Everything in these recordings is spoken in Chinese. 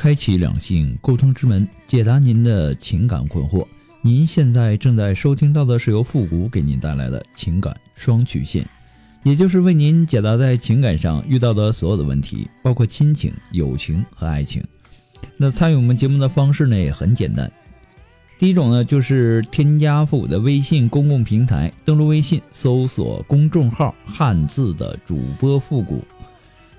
开启两性沟通之门，解答您的情感困惑。您现在正在收听到的是由复古给您带来的情感双曲线，也就是为您解答在情感上遇到的所有的问题，包括亲情、友情和爱情。那参与我们节目的方式呢也很简单，第一种呢就是添加复古的微信公共平台，登录微信搜索公众号“汉字的主播复古”。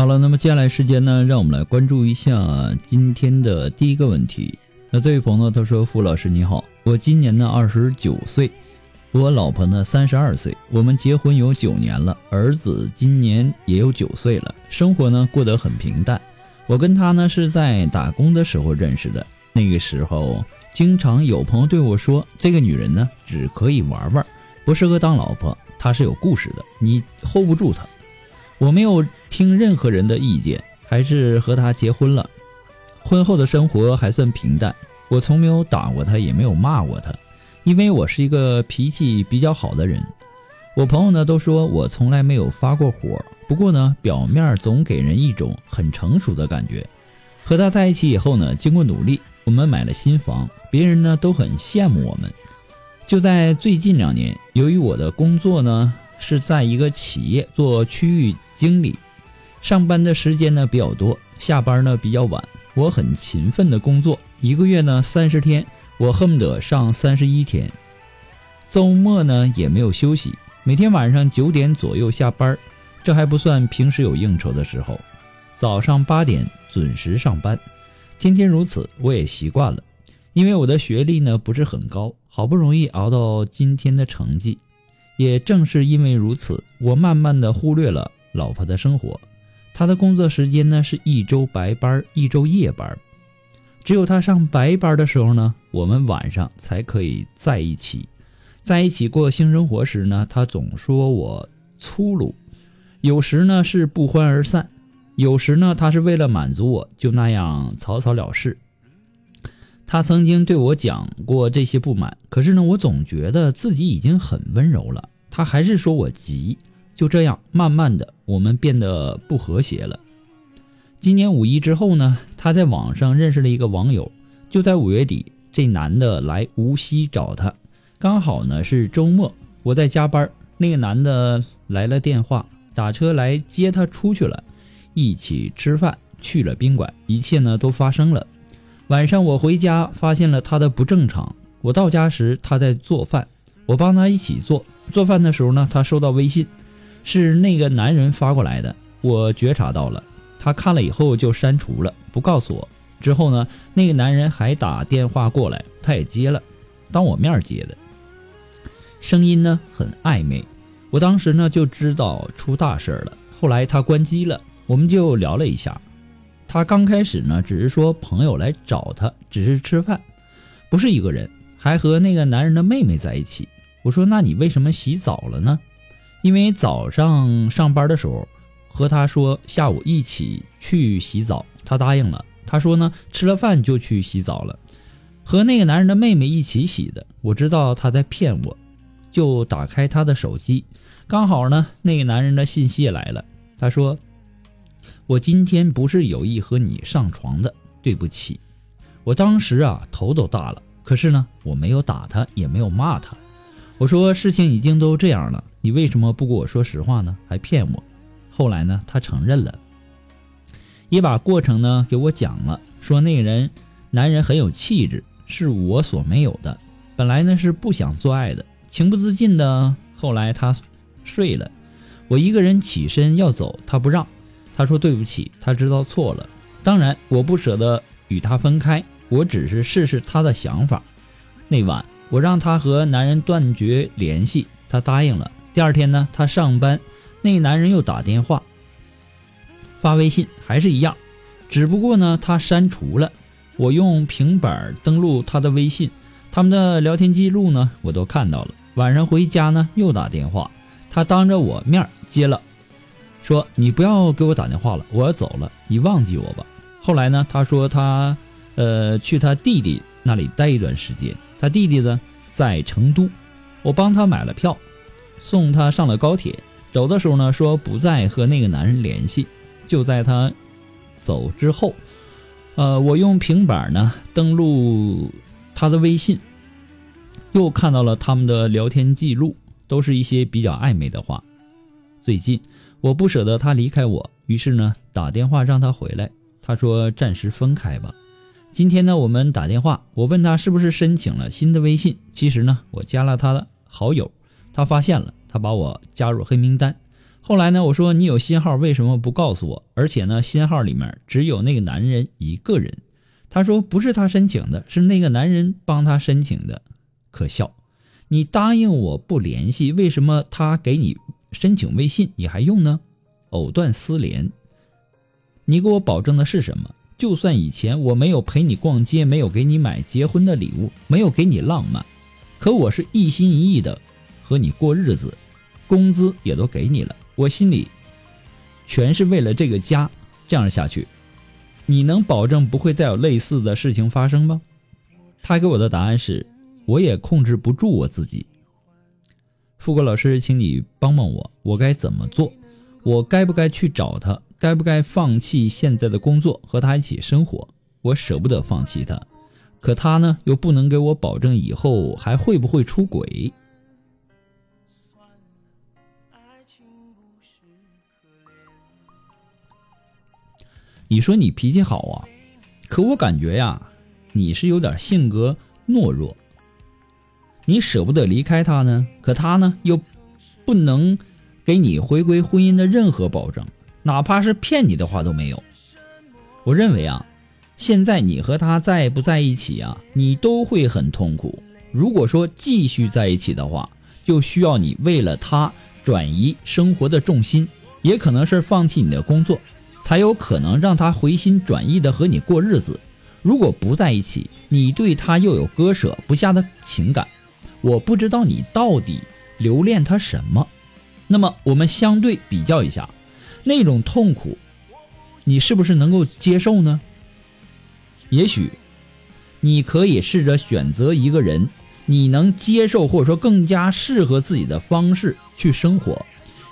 好了，那么接下来时间呢，让我们来关注一下今天的第一个问题。那这位朋友他说：“傅老师你好，我今年呢二十九岁，我老婆呢三十二岁，我们结婚有九年了，儿子今年也有九岁了，生活呢过得很平淡。我跟他呢是在打工的时候认识的，那个时候经常有朋友对我说，这个女人呢只可以玩玩，不适合当老婆，她是有故事的，你 hold 不住她。”我没有听任何人的意见，还是和他结婚了。婚后的生活还算平淡，我从没有打过他，也没有骂过他，因为我是一个脾气比较好的人。我朋友呢都说我从来没有发过火，不过呢表面总给人一种很成熟的感觉。和他在一起以后呢，经过努力，我们买了新房，别人呢都很羡慕我们。就在最近两年，由于我的工作呢是在一个企业做区域。经理上班的时间呢比较多，下班呢比较晚。我很勤奋的工作，一个月呢三十天，我恨不得上三十一天。周末呢也没有休息，每天晚上九点左右下班，这还不算平时有应酬的时候。早上八点准时上班，天天如此，我也习惯了。因为我的学历呢不是很高，好不容易熬到今天的成绩。也正是因为如此，我慢慢的忽略了。老婆的生活，他的工作时间呢是一周白班，一周夜班。只有他上白班的时候呢，我们晚上才可以在一起。在一起过性生活时呢，他总说我粗鲁。有时呢是不欢而散，有时呢他是为了满足我，就那样草草了事。他曾经对我讲过这些不满，可是呢，我总觉得自己已经很温柔了，他还是说我急。就这样，慢慢的，我们变得不和谐了。今年五一之后呢，他在网上认识了一个网友。就在五月底，这男的来无锡找他，刚好呢是周末，我在加班。那个男的来了电话，打车来接他出去了，一起吃饭，去了宾馆，一切呢都发生了。晚上我回家，发现了他的不正常。我到家时，他在做饭，我帮他一起做。做饭的时候呢，他收到微信。是那个男人发过来的，我觉察到了，他看了以后就删除了，不告诉我。之后呢，那个男人还打电话过来，他也接了，当我面接的，声音呢很暧昧，我当时呢就知道出大事了。后来他关机了，我们就聊了一下，他刚开始呢只是说朋友来找他，只是吃饭，不是一个人，还和那个男人的妹妹在一起。我说那你为什么洗澡了呢？因为早上上班的时候和他说下午一起去洗澡，他答应了。他说呢，吃了饭就去洗澡了，和那个男人的妹妹一起洗的。我知道他在骗我，就打开他的手机，刚好呢，那个男人的信息也来了。他说：“我今天不是有意和你上床的，对不起。”我当时啊，头都大了。可是呢，我没有打他，也没有骂他。我说事情已经都这样了，你为什么不跟我说实话呢？还骗我？后来呢，他承认了。也把过程呢给我讲了，说那个人男人很有气质，是我所没有的。本来呢是不想做爱的，情不自禁的。后来他睡了，我一个人起身要走，他不让，他说对不起，他知道错了。当然我不舍得与他分开，我只是试试他的想法。那晚我让他和男人断绝联系，他答应了。第二天呢，他上班，那男人又打电话。发微信还是一样，只不过呢，他删除了。我用平板登录他的微信，他们的聊天记录呢，我都看到了。晚上回家呢，又打电话，他当着我面接了，说：“你不要给我打电话了，我要走了，你忘记我吧。”后来呢，他说他，呃，去他弟弟那里待一段时间。他弟弟呢在成都，我帮他买了票，送他上了高铁。走的时候呢，说不再和那个男人联系。就在他走之后，呃，我用平板呢登录他的微信，又看到了他们的聊天记录，都是一些比较暧昧的话。最近我不舍得他离开我，于是呢打电话让他回来。他说暂时分开吧。今天呢我们打电话，我问他是不是申请了新的微信。其实呢我加了他的好友，他发现了，他把我加入黑名单。后来呢？我说你有新号为什么不告诉我？而且呢，新号里面只有那个男人一个人。他说不是他申请的，是那个男人帮他申请的。可笑！你答应我不联系，为什么他给你申请微信你还用呢？藕断丝连。你给我保证的是什么？就算以前我没有陪你逛街，没有给你买结婚的礼物，没有给你浪漫，可我是一心一意的和你过日子，工资也都给你了。我心里全是为了这个家，这样下去，你能保证不会再有类似的事情发生吗？他给我的答案是，我也控制不住我自己。富国老师，请你帮帮我，我该怎么做？我该不该去找他？该不该放弃现在的工作和他一起生活？我舍不得放弃他，可他呢，又不能给我保证以后还会不会出轨。你说你脾气好啊，可我感觉呀，你是有点性格懦弱。你舍不得离开他呢，可他呢又不能给你回归婚姻的任何保证，哪怕是骗你的话都没有。我认为啊，现在你和他在不在一起啊，你都会很痛苦。如果说继续在一起的话，就需要你为了他转移生活的重心，也可能是放弃你的工作。才有可能让他回心转意的和你过日子。如果不在一起，你对他又有割舍不下的情感，我不知道你到底留恋他什么。那么我们相对比较一下，那种痛苦，你是不是能够接受呢？也许，你可以试着选择一个人，你能接受或者说更加适合自己的方式去生活，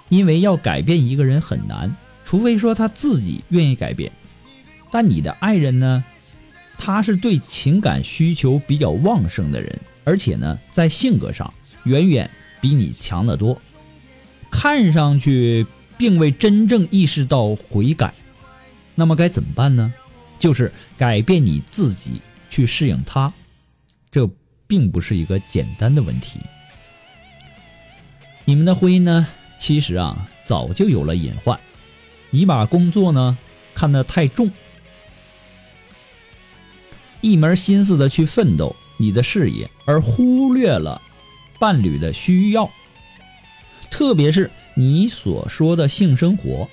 因为要改变一个人很难。除非说他自己愿意改变，但你的爱人呢？他是对情感需求比较旺盛的人，而且呢，在性格上远远比你强得多，看上去并未真正意识到悔改。那么该怎么办呢？就是改变你自己去适应他，这并不是一个简单的问题。你们的婚姻呢，其实啊，早就有了隐患。你把工作呢看得太重，一门心思的去奋斗你的事业，而忽略了伴侣的需要。特别是你所说的性生活，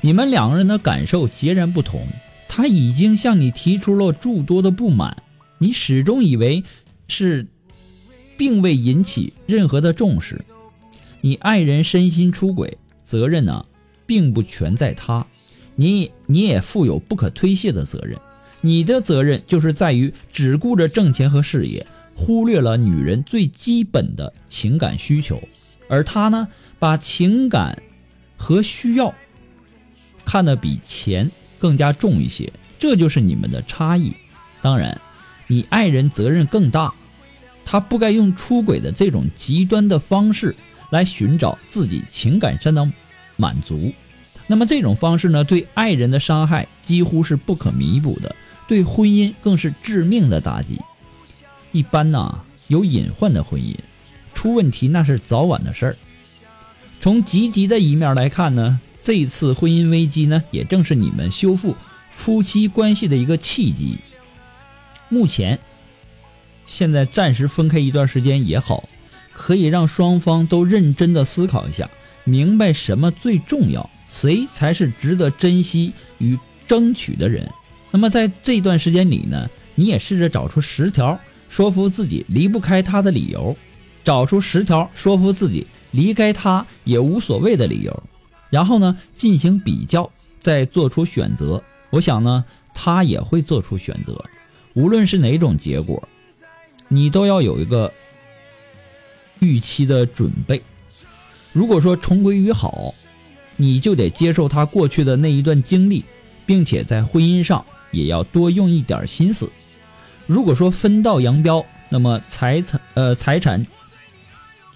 你们两个人的感受截然不同。他已经向你提出了诸多的不满，你始终以为是，并未引起任何的重视。你爱人身心出轨，责任呢？并不全在他，你你也负有不可推卸的责任。你的责任就是在于只顾着挣钱和事业，忽略了女人最基本的情感需求，而他呢，把情感和需要看得比钱更加重一些，这就是你们的差异。当然，你爱人责任更大，他不该用出轨的这种极端的方式来寻找自己情感上的满足。那么这种方式呢，对爱人的伤害几乎是不可弥补的。对婚姻更是致命的打击。一般呢，有隐患的婚姻出问题那是早晚的事儿。从积极的一面来看呢，这次婚姻危机呢，也正是你们修复夫妻关系的一个契机。目前，现在暂时分开一段时间也好，可以让双方都认真的思考一下，明白什么最重要，谁才是值得珍惜与争取的人。那么在这段时间里呢，你也试着找出十条说服自己离不开他的理由，找出十条说服自己离开他也无所谓的理由，然后呢进行比较，再做出选择。我想呢，他也会做出选择，无论是哪种结果，你都要有一个预期的准备。如果说重归于好，你就得接受他过去的那一段经历，并且在婚姻上。也要多用一点心思。如果说分道扬镳，那么财产呃财产，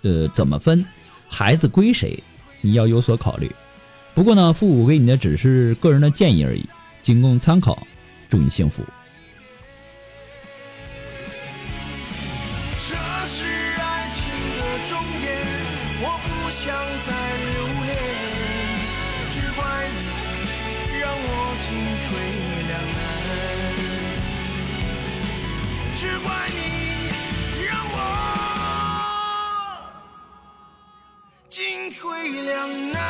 呃怎么分，孩子归谁，你要有所考虑。不过呢，父母给你的只是个人的建议而已，仅供参考。祝你幸福。进退两难。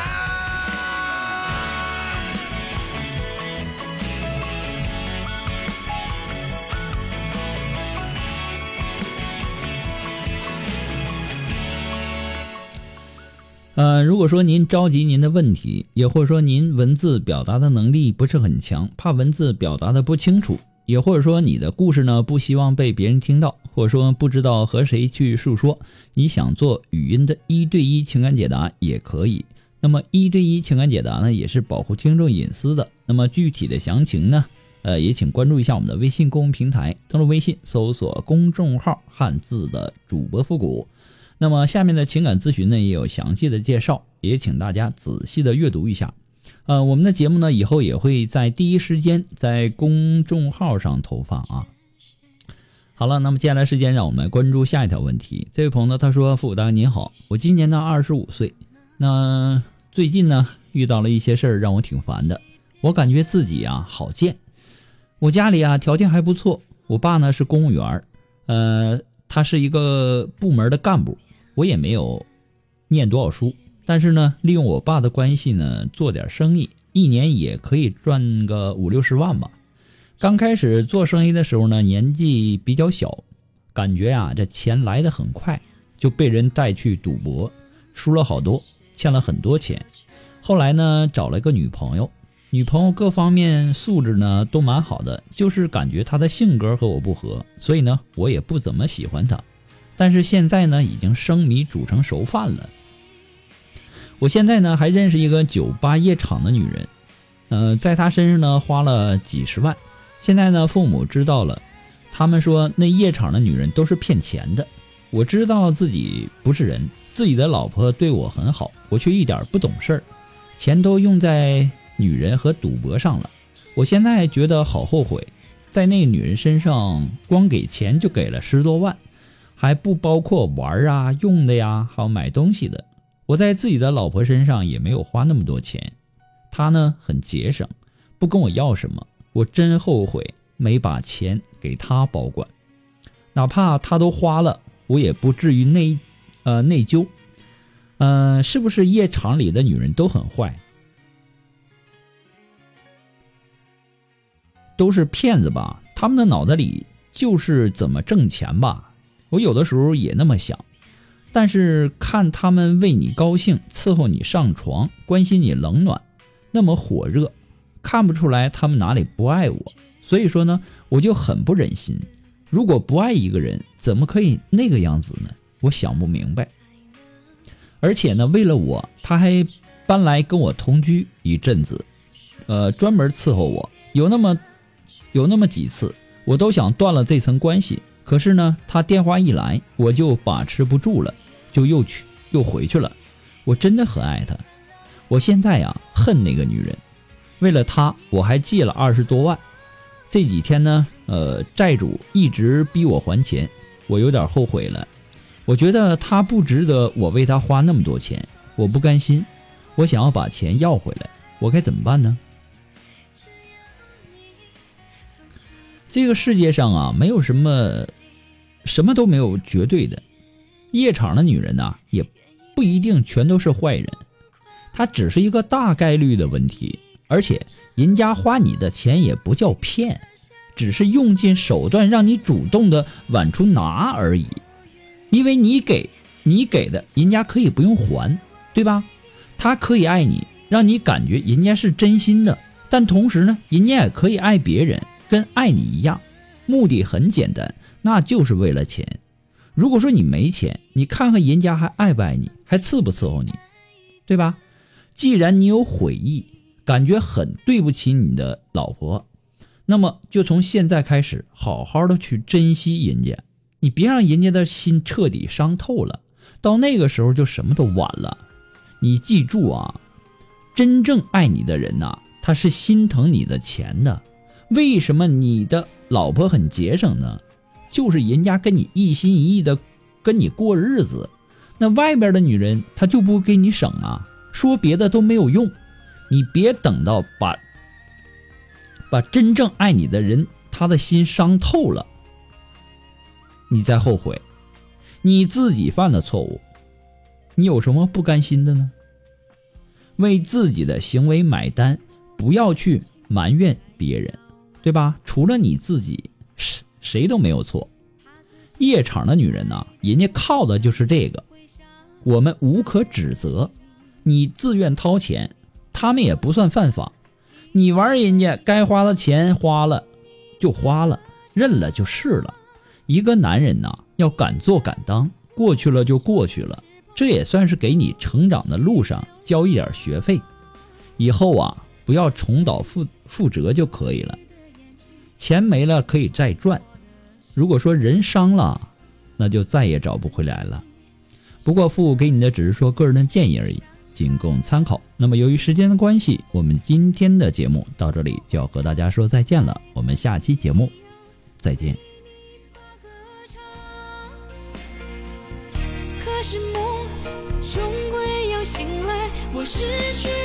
呃，如果说您着急您的问题，也或者说您文字表达的能力不是很强，怕文字表达的不清楚。也或者说你的故事呢不希望被别人听到，或者说不知道和谁去诉说，你想做语音的一对一情感解答也可以。那么一对一情感解答呢也是保护听众隐私的。那么具体的详情呢，呃也请关注一下我们的微信公众平台，登录微信搜索公众号“汉字的主播复古”。那么下面的情感咨询呢也有详细的介绍，也请大家仔细的阅读一下。呃，我们的节目呢，以后也会在第一时间在公众号上投放啊。好了，那么接下来时间，让我们关注下一条问题。这位朋友呢，他说：“父母大您好，我今年呢二十五岁，那最近呢遇到了一些事儿，让我挺烦的。我感觉自己啊好贱。我家里啊条件还不错，我爸呢是公务员，呃，他是一个部门的干部，我也没有念多少书。”但是呢，利用我爸的关系呢，做点生意，一年也可以赚个五六十万吧。刚开始做生意的时候呢，年纪比较小，感觉呀，这钱来的很快，就被人带去赌博，输了好多，欠了很多钱。后来呢，找了个女朋友，女朋友各方面素质呢都蛮好的，就是感觉她的性格和我不合，所以呢，我也不怎么喜欢她。但是现在呢，已经生米煮成熟饭了。我现在呢还认识一个酒吧夜场的女人，呃，在她身上呢花了几十万。现在呢父母知道了，他们说那夜场的女人都是骗钱的。我知道自己不是人，自己的老婆对我很好，我却一点不懂事儿，钱都用在女人和赌博上了。我现在觉得好后悔，在那女人身上光给钱就给了十多万，还不包括玩啊、用的呀，还有买东西的。我在自己的老婆身上也没有花那么多钱，她呢很节省，不跟我要什么。我真后悔没把钱给她保管，哪怕她都花了，我也不至于内，呃内疚。嗯，是不是夜场里的女人都很坏，都是骗子吧？他们的脑子里就是怎么挣钱吧？我有的时候也那么想。但是看他们为你高兴，伺候你上床，关心你冷暖，那么火热，看不出来他们哪里不爱我。所以说呢，我就很不忍心。如果不爱一个人，怎么可以那个样子呢？我想不明白。而且呢，为了我，他还搬来跟我同居一阵子，呃，专门伺候我。有那么有那么几次，我都想断了这层关系。可是呢，他电话一来，我就把持不住了，就又去又回去了。我真的很爱他，我现在呀恨那个女人。为了她，我还借了二十多万。这几天呢，呃，债主一直逼我还钱，我有点后悔了。我觉得他不值得我为他花那么多钱，我不甘心，我想要把钱要回来，我该怎么办呢？这个世界上啊，没有什么，什么都没有绝对的。夜场的女人呐，也不一定全都是坏人，她只是一个大概率的问题。而且，人家花你的钱也不叫骗，只是用尽手段让你主动的往出拿而已。因为你给，你给的，人家可以不用还，对吧？他可以爱你，让你感觉人家是真心的，但同时呢，人家也可以爱别人。跟爱你一样，目的很简单，那就是为了钱。如果说你没钱，你看看人家还爱不爱你，还伺不伺候你，对吧？既然你有悔意，感觉很对不起你的老婆，那么就从现在开始，好好的去珍惜人家，你别让人家的心彻底伤透了，到那个时候就什么都晚了。你记住啊，真正爱你的人呐，他是心疼你的钱的。为什么你的老婆很节省呢？就是人家跟你一心一意的跟你过日子，那外边的女人她就不给你省啊？说别的都没有用，你别等到把把真正爱你的人他的心伤透了，你再后悔，你自己犯的错误，你有什么不甘心的呢？为自己的行为买单，不要去埋怨别人。对吧？除了你自己，是谁都没有错。夜场的女人呢，人家靠的就是这个，我们无可指责。你自愿掏钱，他们也不算犯法。你玩人家该花的钱花了，就花了，认了就是了。一个男人呐，要敢做敢当，过去了就过去了，这也算是给你成长的路上交一点学费。以后啊，不要重蹈覆覆辙就可以了。钱没了可以再赚，如果说人伤了，那就再也找不回来了。不过父母给你的只是说个人的建议而已，仅供参考。那么由于时间的关系，我们今天的节目到这里就要和大家说再见了。我们下期节目再见。可是梦终归要醒来，我失去。